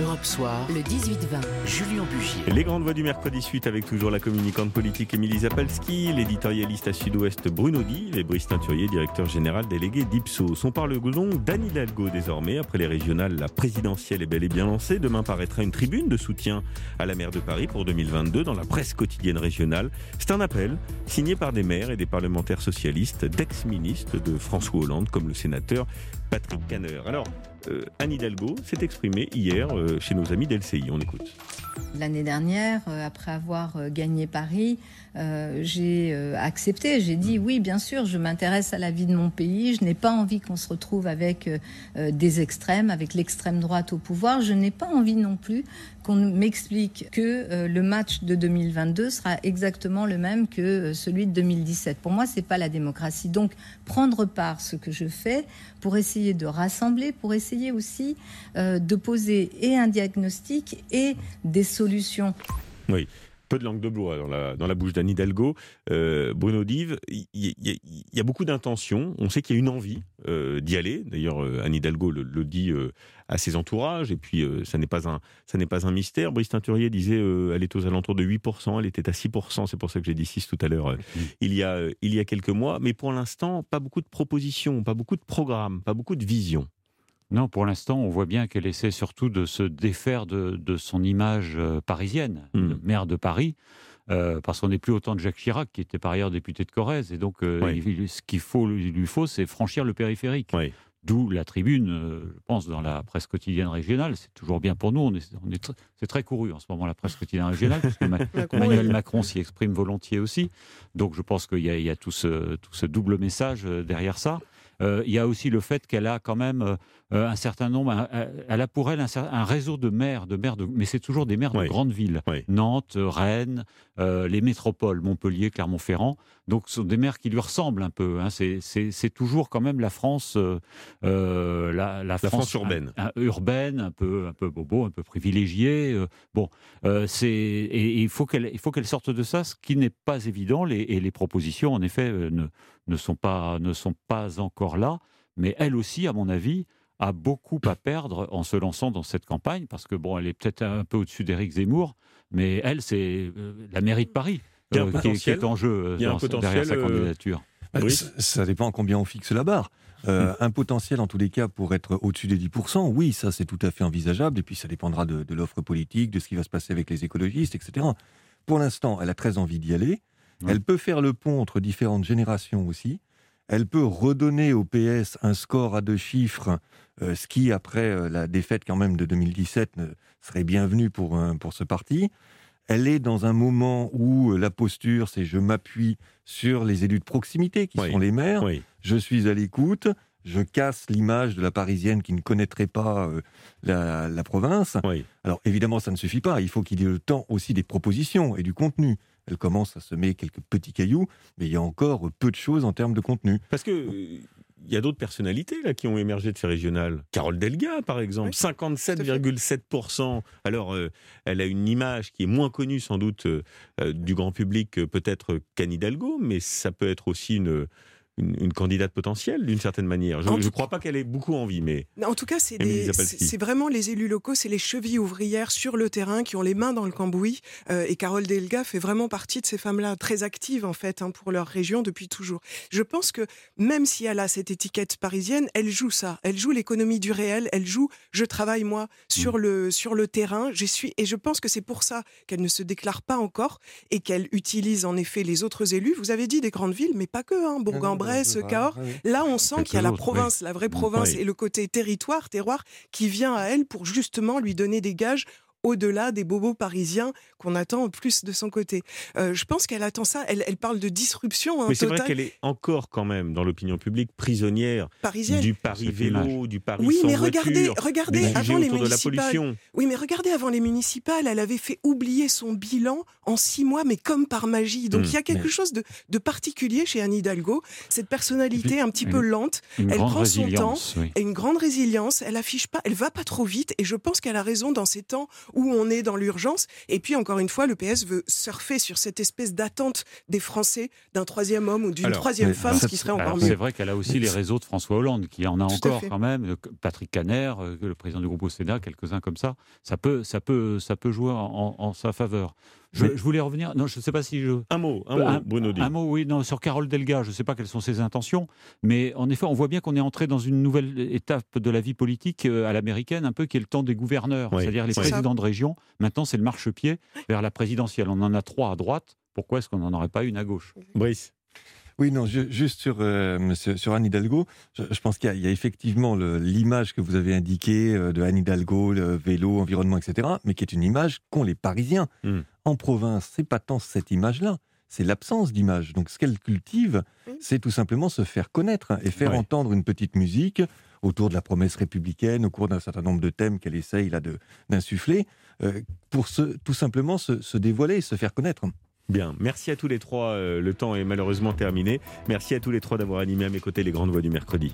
Europe Soir, le 18-20, Julien Bugier. Les grandes voix du mercredi suite avec toujours la communicante politique Émilie Zapalski, l'éditorialiste à Sud-Ouest Bruno Di et Brice Teinturier, directeur général délégué d'Ipsos. On parle donc d'Anne Hidalgo désormais. Après les régionales, la présidentielle est bel et bien lancée. Demain paraîtra une tribune de soutien à la maire de Paris pour 2022 dans la presse quotidienne régionale. C'est un appel signé par des maires et des parlementaires socialistes, d'ex-ministres de François Hollande, comme le sénateur Patrick Canner. Alors, euh, Anne Hidalgo s'est exprimée hier euh, chez nos amis d'LCI. On écoute. L'année dernière, euh, après avoir gagné Paris, j'ai accepté, j'ai dit oui, bien sûr, je m'intéresse à la vie de mon pays, je n'ai pas envie qu'on se retrouve avec des extrêmes, avec l'extrême droite au pouvoir, je n'ai pas envie non plus qu'on m'explique que le match de 2022 sera exactement le même que celui de 2017. Pour moi, c'est pas la démocratie. Donc, prendre part ce que je fais pour essayer de rassembler, pour essayer aussi euh, de poser et un diagnostic et des solutions. Oui peu de langue de bois dans la, dans la bouche d'Anne Hidalgo. Euh, Bruno Dive, il y, a beaucoup d'intentions. On sait qu'il y a une envie euh, d'y aller. D'ailleurs, euh, Anne Hidalgo le, dit à ses entourages. Et puis, ça n'est pas, un, ça n'est pas un mystère. Brice Teinturier disait elle est aux alentours de 8%. Elle était à 6%. C'est pour ça que j'ai dit 6 tout à l'heure, il, y a, il y a quelques mois. Mais pour l'instant, pas beaucoup de propositions, pas beaucoup de programmes, pas beaucoup de visions. Non, pour l'instant, on voit bien qu'elle essaie surtout de se défaire de, son image euh, parisienne, hmm. maire de Paris, euh, parce qu'on n'est plus autant de Jacques Chirac, qui était par ailleurs député de Corrèze. Et donc, euh, ce qu'il faut, lui faut, c'est franchir le périphérique. D'où la tribune, je pense, dans la presse quotidienne régionale. C'est toujours bien pour nous. On est, c'est très couru en ce moment, la presse quotidienne régionale, parce que Emmanuel Macron s'y exprime volontiers aussi. Donc je pense qu'il y, a, tout ce, tout ce double message derrière ça. Euh, il y a aussi le fait qu'elle a quand même euh, un certain nombre, elle a pour elle un, réseau de maires, de maires de, mais c'est toujours des maires de grandes villes, Nantes, Rennes, euh, les métropoles, Montpellier, Clermont-Ferrand. Donc ce sont des maires qui lui ressemblent un peu. Hein. C'est toujours quand même la France, la, France, urbaine, urbaine, un peu, un peu bobo, un peu privilégiée. bon, c'est et, il faut qu'elle, il faut qu'elle sorte de ça, ce qui n'est pas évident. Les, et les propositions, en effet, ne ne sont pas, ne sont pas encore là. Mais elle aussi, à mon avis, a beaucoup à perdre en se lançant dans cette campagne, parce que bon, elle est peut-être un peu au-dessus d'Éric Zemmour, mais elle, c'est euh, la mairie de Paris euh, qui, est en jeu euh, derrière sa candidature. Bah, ça dépend à combien on fixe la barre. Hmm. un potentiel, en tous les cas, pour être au-dessus des 10%, oui, ça c'est tout à fait envisageable, et puis ça dépendra de, de l'offre politique, de ce qui va se passer avec les écologistes, etc. Pour l'instant, elle a très envie d'y aller. Elle peut faire le pont entre différentes générations aussi. Elle peut redonner au PS un score à deux chiffres, euh, ce qui, après euh, la défaite quand même de 2017, serait bienvenu pour, pour ce parti. Elle est dans un moment où euh, la posture, c'est je m'appuie sur les élus de proximité, qui sont les maires. Je suis à l'écoute. Je casse l'image de la Parisienne qui ne connaîtrait pas la, la, province. Alors évidemment, ça ne suffit pas. Il faut qu'il y ait le temps aussi des propositions et du contenu elle commence à semer quelques petits cailloux, mais il y a encore peu de choses en termes de contenu. Parce que il y a d'autres personnalités là qui ont émergé de ces régionales. Carole Delga, par exemple, 57,7%. Alors, euh, elle a une image qui est moins connue sans doute euh, euh, du grand public peut-être qu'Anne Hidalgo, mais ça peut être aussi une, une, candidate potentielle d'une certaine manière. Je ne crois pas qu'elle ait beaucoup envie, mais... En tout cas, c'est vraiment les élus locaux, c'est les chevilles ouvrières sur le terrain qui ont les mains dans le cambouis. Euh, et Carole Delga fait vraiment partie de ces femmes-là, très actives en fait hein, pour leur région depuis toujours. Je pense que même si elle a cette étiquette parisienne, elle joue ça. Elle joue l'économie du réel. Elle joue je travaille moi sur, mm. le, sur le terrain. Suis, et je pense que c'est pour ça qu'elle ne se déclare pas encore et qu'elle utilise en effet les autres élus. Vous avez dit des grandes villes, mais pas que. Hein, Bourg-en-Bresse, ce Cahors. Là, on sent qu'il y a la province, la vraie province, et le côté territoire, terroir, qui vient à elle pour justement lui donner des gages au-delà des bobos parisiens qu'on attend plus de son côté. Euh, je pense qu'elle attend ça. Elle, parle de disruption. Hein, Mais c'est vrai qu'elle est encore quand même dans l'opinion publique prisonnière Parisienne. du Paris vélo, du Paris oui, mais regardez, regardez avant les municipales. oui, mais regardez avant les municipales, elle avait fait oublier son bilan en six mois, mais comme par magie. Donc hmm. il y a quelque chose de, de, particulier chez Anne Hidalgo. Cette personnalité un petit peu lente, elle prend son temps, et une grande résilience. Elle affiche pas, elle va pas trop vite. Et je pense qu'elle a raison dans ces temps où on est dans l'urgence. Et puis, encore une fois, le PS veut surfer sur cette espèce d'attente des Français d'un troisième homme ou d'une troisième femme, ce qui serait encore mieux. C'est vrai qu'elle a aussi les réseaux de François Hollande, qui en a encore quand même. Patrick Caner, euh, le président du groupe au Sénat, quelques-uns comme ça. Ça peut, ça peut, ça peut jouer en sa faveur. Je, voulais revenir. Non, je ne sais pas si je. Un mot, un mot, Bruno Un mot, oui, non, sur Carole Delga. Je ne sais pas quelles sont ses intentions, mais en effet, on voit bien qu'on est entré dans une nouvelle étape de la vie politique euh, à l'américaine, un peu qui est le temps des gouverneurs, c'est-à-dire les présidents de région. Maintenant, c'est le marchepied vers la présidentielle. On en a trois à droite. Pourquoi est-ce qu'on n'en aurait pas une à gauche? Brice. Oui, non, juste sur, euh, sur Anne Hidalgo, je, pense qu'il y, a effectivement l'image que vous avez indiquée euh, de Anne Hidalgo, le vélo, environnement, etc., mais qui est une image qu'ont les Parisiens. Hmm. En province, c'est pas tant cette image-là, c'est l'absence d'image. Donc ce qu'elle cultive, c'est tout simplement se faire connaître et faire entendre une petite musique autour de la promesse républicaine, au cours d'un certain nombre de thèmes qu'elle essaye là d'insuffler, euh, pour tout simplement se, se dévoiler et se faire connaître. Bien, merci à tous les trois. Euh, le temps est malheureusement terminé. Merci à tous les trois d'avoir animé à mes côtés les grandes voix du mercredi.